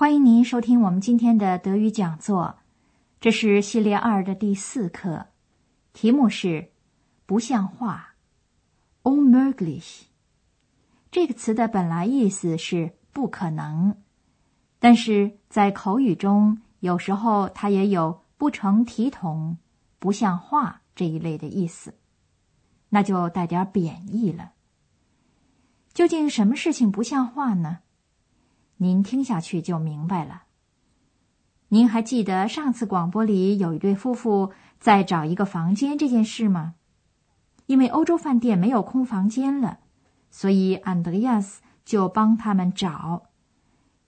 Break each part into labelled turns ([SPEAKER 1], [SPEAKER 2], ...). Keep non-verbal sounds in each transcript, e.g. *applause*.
[SPEAKER 1] 欢迎您收听我们今天的德语讲座。这是系列二的第四课，题目是“不像话 ”（unmöglich）。这个词的本来意思是“不可能”，但是在口语中，有时候它也有不成体统、不像话这一类的意思，那就带点贬义了。究竟什么事情不像话呢？您听下去就明白了。您还记得上次广播里有一对夫妇在找一个房间这件事吗？因为欧洲饭店没有空房间了，所以安德烈亚斯就帮他们找。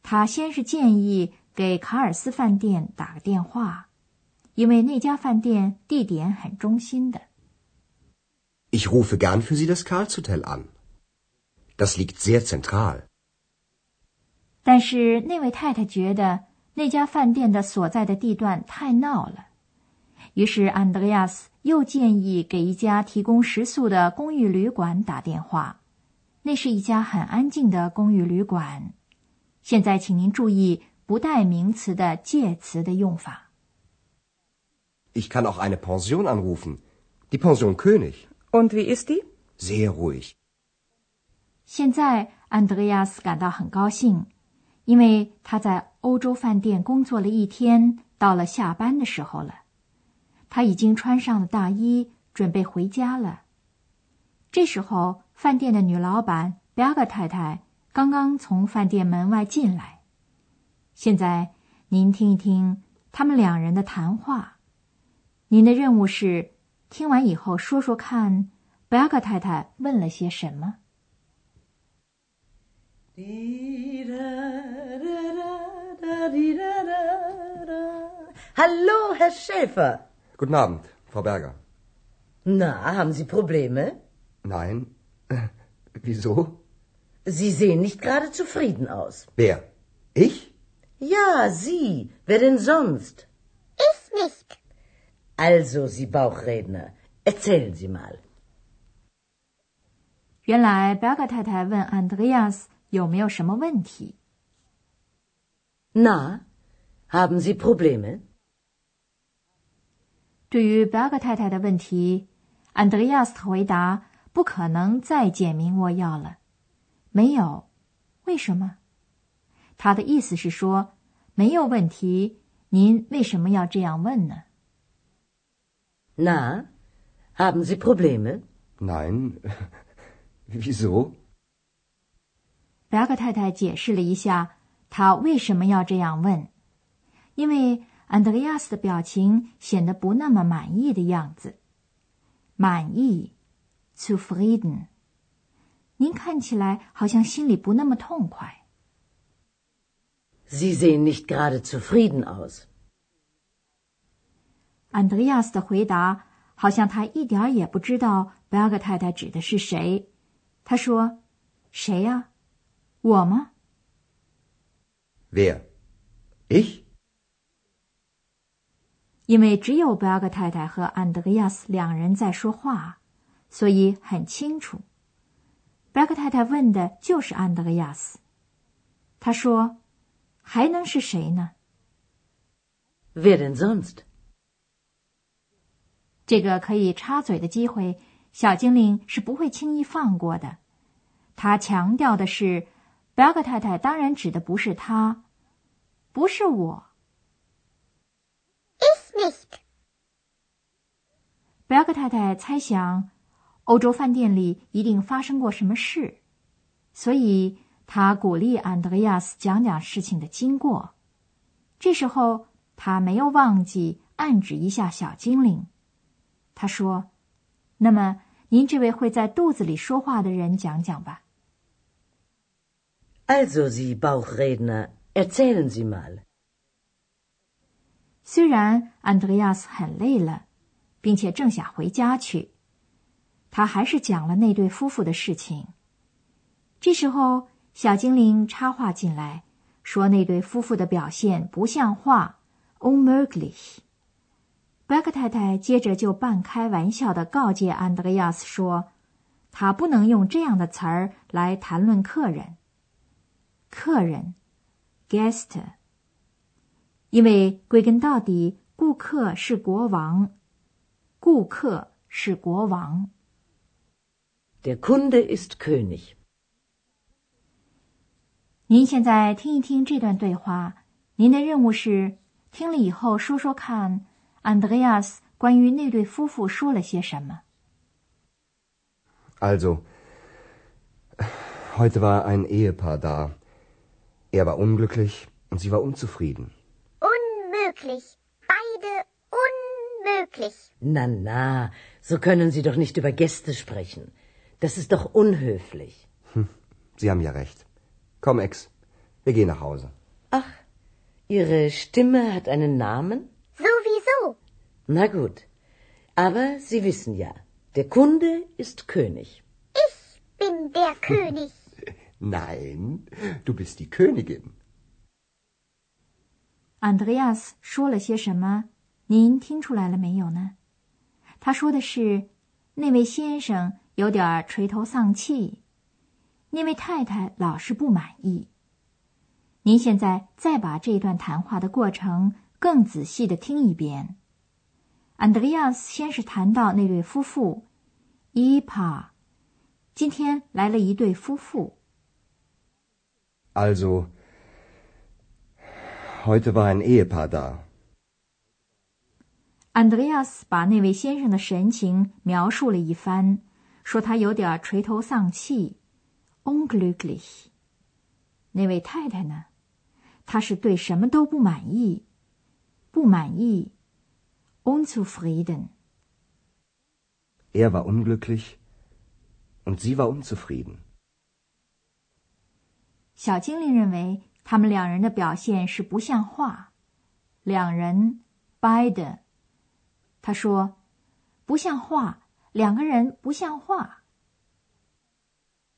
[SPEAKER 1] 他先是建议给卡尔斯饭店打个电话，因为那家饭店地点很中心的。
[SPEAKER 2] Ich rufe gern für Sie das Karlshotel an. Das liegt sehr zentral.
[SPEAKER 1] 但是那位太太觉得那家饭店的所在的地段太闹了，于是安德烈亚斯又建议给一家提供食宿的公寓旅馆打电话。那是一家很安静的公寓旅馆。现在，请您注意不带名词的介词的用法。
[SPEAKER 2] Ich kann auch eine Pension anrufen. Die Pension König.
[SPEAKER 3] Und wie ist die?
[SPEAKER 2] Sehr ruhig.
[SPEAKER 1] 现在，安德烈亚斯感到很高兴，因为他在欧洲饭店工作了一天，到了下班的时候了。他已经穿上了大衣，准备回家了。这时候，饭店的女老板贝尔格太太刚刚从饭店门外进来。现在，您听一听他们两人的谈话。您的任务是听完以后说说看，贝尔格太太问了些什么。
[SPEAKER 3] Hallo, Herr Schäfer.
[SPEAKER 2] Guten Abend, Frau Berger.
[SPEAKER 3] Na, haben Sie Probleme?
[SPEAKER 2] Nein. Wieso?
[SPEAKER 3] Sie sehen nicht gerade zufrieden aus.
[SPEAKER 2] Wer? Ich?
[SPEAKER 3] Ja, Sie. Wer denn sonst?
[SPEAKER 4] Ich nicht.
[SPEAKER 3] Also, Sie Bauchredner, erzählen Sie mal.
[SPEAKER 1] 原来，贝尔格太太问安德烈亚斯有没有什么问题。
[SPEAKER 3] Na, haben Sie Probleme?
[SPEAKER 1] 对于贝尔格太太的问题，安德烈亚斯回答不可能再简明扼要了。没有，为什么？他的意思是说没有问题。您为什么要这样问呢
[SPEAKER 3] ？Na, haben Sie Probleme?
[SPEAKER 2] Nein. *laughs* Wieso?
[SPEAKER 1] 贝尔格太太解释了一下他为什么要这样问，因为安德烈亚斯的表情显得不那么满意的样子。满意，zufrieden。您看起来好像心里不那么痛快。
[SPEAKER 3] Sie sehen nicht gerade zufrieden aus.
[SPEAKER 1] 安德烈亚斯的回答好像他一点儿也不知道贝尔格太太指的是谁。他说：“谁呀、我吗？
[SPEAKER 2] Wer? Ich?
[SPEAKER 1] 因为只有贝尔格太太和安德烈亚斯两人在说话，所以很清楚。贝尔格太太问的就是安德烈亚斯。他说：“还能是谁呢？”
[SPEAKER 3] Wer denn sonst?
[SPEAKER 1] 这个可以插嘴的机会，小精灵是不会轻易放过的。他强调的是，贝尔格太太当然指的不是他，不是我。
[SPEAKER 4] Ich nicht.
[SPEAKER 1] 贝尔格太太猜想，欧洲饭店里一定发生过什么事，所以她鼓励安德烈亚斯讲讲事情的经过。这时候，他没有忘记暗指一下小精灵。他说：“那么，您这位会在肚子里说话的人讲讲吧。”
[SPEAKER 3] Also, Sie Bauchredner, erzählen Sie mal.
[SPEAKER 1] 虽然安德烈亚斯很累了，并且正想回家去，他还是讲了那对夫妇的事情。这时候，小精灵插话进来，说那对夫妇的表现不像话，unmöglich。贝克太太接着就半开玩笑的告诫安德烈亚斯说：“他不能用这样的词儿来谈论客人。客人，guest。因为归根到底，顾客是国王，顾客是国王。
[SPEAKER 3] Der Kunde ist König。
[SPEAKER 1] 您现在听一听这段对话，您的任务是听了以后说说看，，Andreas 关于那对夫妇说了些什么。
[SPEAKER 2] Also, heute war ein Ehepaar da. Er war unglücklich und sie war unzufrieden.
[SPEAKER 4] Unmöglich. Beide unmöglich.
[SPEAKER 3] Na, na, so können Sie doch nicht über Gäste sprechen. Das ist doch unhöflich.
[SPEAKER 2] Sie haben ja recht. Komm, Ex, wir gehen nach Hause.
[SPEAKER 3] Ach, Ihre Stimme hat einen Namen?
[SPEAKER 4] Sowieso.
[SPEAKER 3] Na gut. Aber Sie wissen ja, der Kunde ist König.
[SPEAKER 4] Ich bin der *laughs* König.
[SPEAKER 2] Nein, du bist die Königin.
[SPEAKER 1] 安德烈亚斯说了些什么？您听出来了没有呢？他说的是，那位先生有点垂头丧气，那位太太老是不满意。您现在再把这段谈话的过程更仔细的听一遍。安德烈亚斯先是谈到那对夫妇，伊帕，今天来了一对夫妇。
[SPEAKER 2] Also, heute war ein Ehepaar da.
[SPEAKER 1] 安德烈亚斯把那位先生的神情描述了一番，说他有点垂头丧气，unglücklich。那位太太呢？她是对什么都不满意，不满意，unzufrieden。
[SPEAKER 2] Er war unglücklich und sie war unzufrieden.
[SPEAKER 1] 小精灵认为他们两人的表现是不像话。两人，beide。他说，不像话，两个人不像话。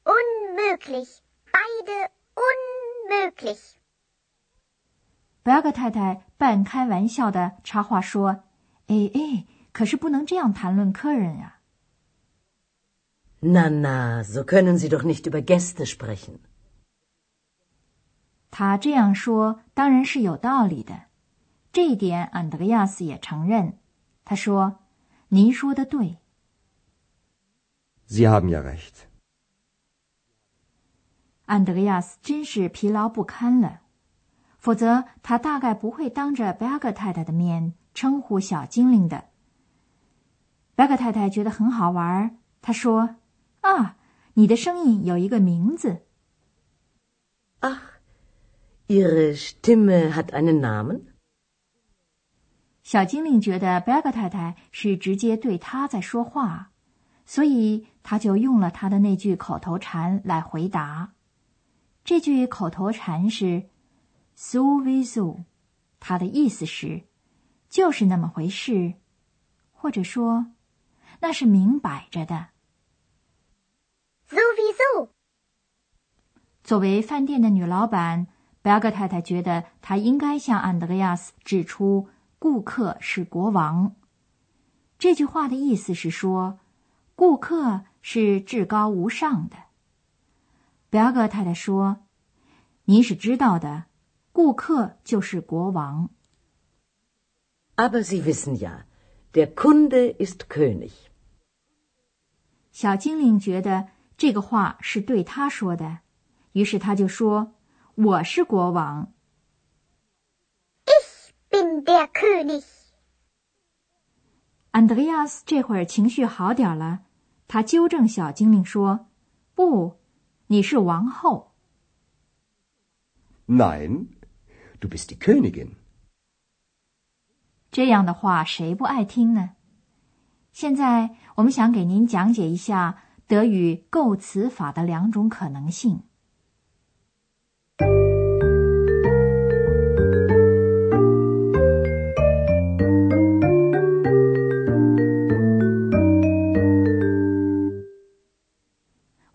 [SPEAKER 4] Unmöglich. Beide unmöglich.
[SPEAKER 1] 贝尔格太太半开玩笑的插话说：“哎哎，可是不能这样谈论客人啊。
[SPEAKER 3] Na, na, so können Sie doch nicht über Gäste sprechen. ”
[SPEAKER 1] 他这样说当然是有道理的，这一点安德烈亚斯也承认。他说：“您说的对。
[SPEAKER 2] Sie haben ja recht. ”
[SPEAKER 1] 安德烈亚斯真是疲劳不堪了，否则他大概不会当着贝格太太的面称呼小精灵的。贝格太太觉得很好玩，她说：“啊，你的声音有一个名字。”
[SPEAKER 3] Ihre Stimme hat einen Namen?
[SPEAKER 1] 小精灵觉得贝格太太是直接对他在说话，所以他就用了他的那句口头禅来回答。这句口头禅是 “sowieso”，它的意思是“就是那么回事”，或者说“那是明摆着的”。
[SPEAKER 4] Sowieso.
[SPEAKER 1] 作为饭店的女老板，贝格太太觉得她应该向安德烈亚斯指出。顾客是国王。这句话的意思是说，顾客是至高无上的。贝尔格太太说：“您是知道的，顾客就是国王。”
[SPEAKER 3] Aber Sie wissen ja, der Kunde ist König.
[SPEAKER 1] 小精灵觉得这个话是对他说的，于是他就说：“我是国王。”
[SPEAKER 4] bin der König.
[SPEAKER 1] 安德烈亚斯这会儿情绪好点了，他纠正小精灵说：“不，你是王后。
[SPEAKER 2] Nein, du bist die Königin.
[SPEAKER 1] 这样的话谁不爱听呢？现在我们想给您讲解一下德语构词法的两种可能性。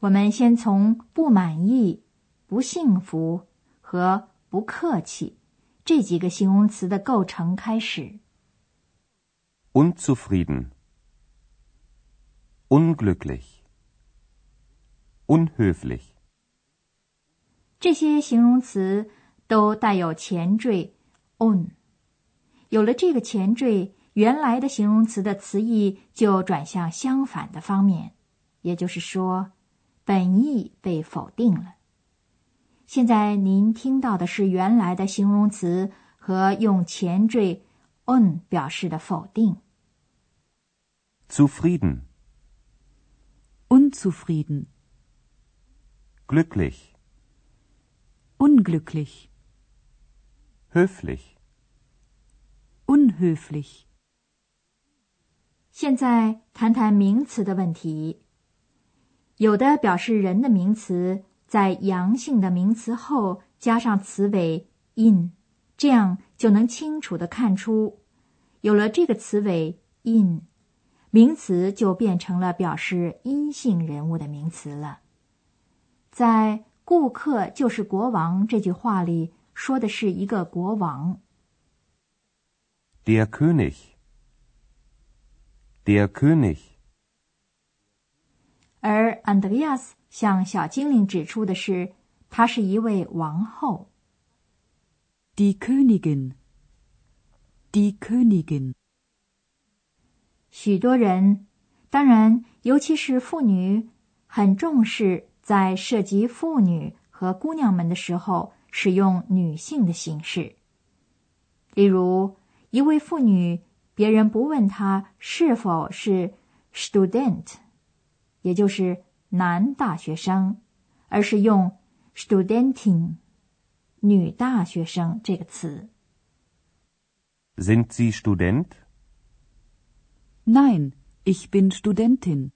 [SPEAKER 1] 我们先从不满意、不幸福和不客气这几个形容词的构成开始。
[SPEAKER 5] unzufrieden, unglücklich, unhöflich.
[SPEAKER 1] 这些形容词都带有前缀 on，有了这个前缀，原来的形容词的词义就转向相反的方面，也就是说，本意被否定了。现在您听到的是原来的形容词和用前缀 on 表示的否定。
[SPEAKER 5] Zufrieden,
[SPEAKER 6] unzufrieden,
[SPEAKER 5] glücklich,
[SPEAKER 6] unglücklich,
[SPEAKER 5] höflich.
[SPEAKER 6] unhöflich.
[SPEAKER 1] 现在谈谈名词的问题。有的表示人的名词，在阳性的名词后加上词尾 in，这样就能清楚的看出，有了这个词尾 in，名词就变成了表示阴性人物的名词了。在“顾客就是国王”这句话里，说的是一个国王。
[SPEAKER 5] Der König, der König,
[SPEAKER 1] 而 Andreas 向小精灵指出的是，她是一位王后。
[SPEAKER 6] Die Königin, die Königin.
[SPEAKER 1] 许多人，当然尤其是妇女，很重视在涉及妇女和姑娘们的时候使用女性的形式。例如，一位妇女，别人不问她是否是 student，也就是男大学生，而是用 studentin 女大学生这个词。
[SPEAKER 5] sind Sie Student?
[SPEAKER 6] Nein, ich bin Studentin.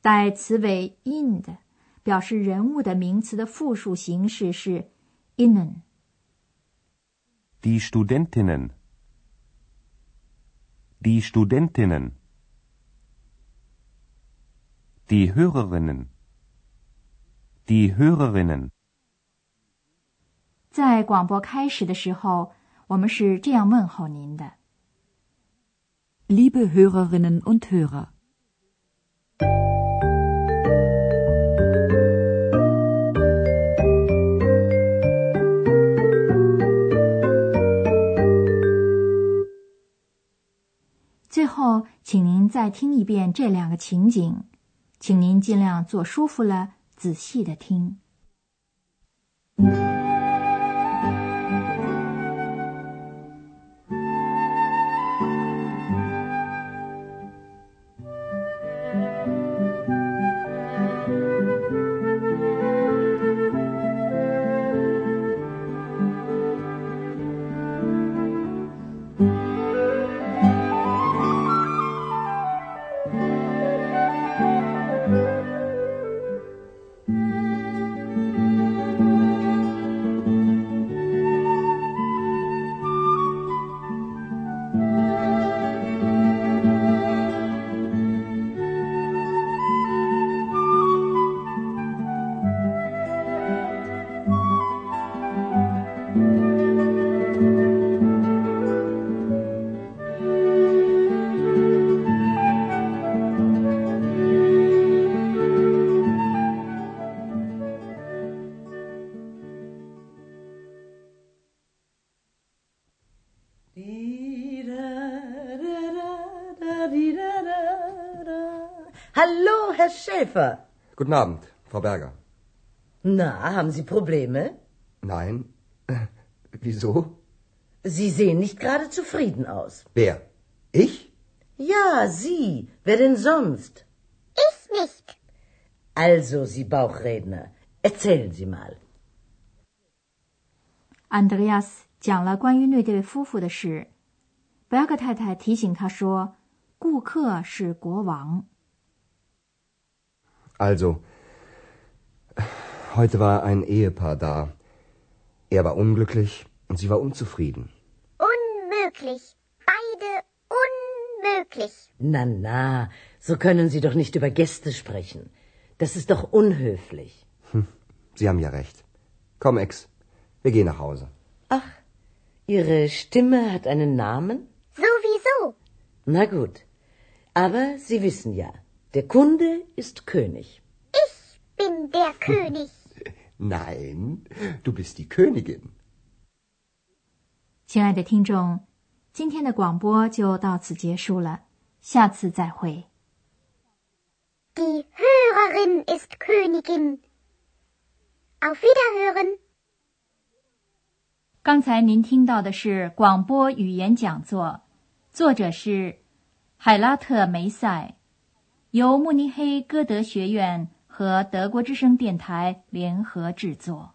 [SPEAKER 1] 代词尾 in 的，表示人物的名词的复数形式是 innen。
[SPEAKER 5] Die Studentinnen, die Studentinnen, die Hörerinnen, die Hörerinnen.
[SPEAKER 1] 在广播开始的时候，我们是这样问候您的
[SPEAKER 6] ：Liebe Hörerinnen und Hörer.
[SPEAKER 1] 最后，请您再听一遍这两个情景，请您尽量坐舒服了，仔细的听。
[SPEAKER 3] Schäfer.
[SPEAKER 2] Guten Abend, Frau Berger.
[SPEAKER 3] Na, haben Sie Probleme?
[SPEAKER 2] Nein. Wieso?
[SPEAKER 3] Sie sehen nicht gerade zufrieden aus.
[SPEAKER 2] Wer? Ich?
[SPEAKER 3] Ja, Sie. Wer denn sonst?
[SPEAKER 4] Ich nicht.
[SPEAKER 3] Also, Sie Bauchredner, erzählen Sie mal.
[SPEAKER 1] Andreas 讲了关于那对夫妇的事。贝格太太提醒他说：“顾客是国王。
[SPEAKER 2] Also, heute war ein Ehepaar da. Er war unglücklich und sie war unzufrieden.
[SPEAKER 4] Unmöglich. Beide unmöglich.
[SPEAKER 3] Na, na, so können Sie doch nicht über Gäste sprechen. Das ist doch unhöflich.
[SPEAKER 2] Sie haben ja recht. Komm, Ex, wir gehen nach Hause.
[SPEAKER 3] Ach, Ihre Stimme hat einen Namen?
[SPEAKER 4] Sowieso.
[SPEAKER 3] Na gut. Aber Sie wissen ja, der Kunde ist König.
[SPEAKER 4] Ich bin der König.
[SPEAKER 2] Nein, du bist die Königin.
[SPEAKER 1] 亲爱的听众，今天的广播就到此结束了，下次再会。
[SPEAKER 4] Die Hörerin ist Königin. Auf Wiederhören.
[SPEAKER 1] 刚才您听到的是广播语言讲座，作者是海拉特梅塞，由慕尼黑歌德学院和德国之声电台联合制作。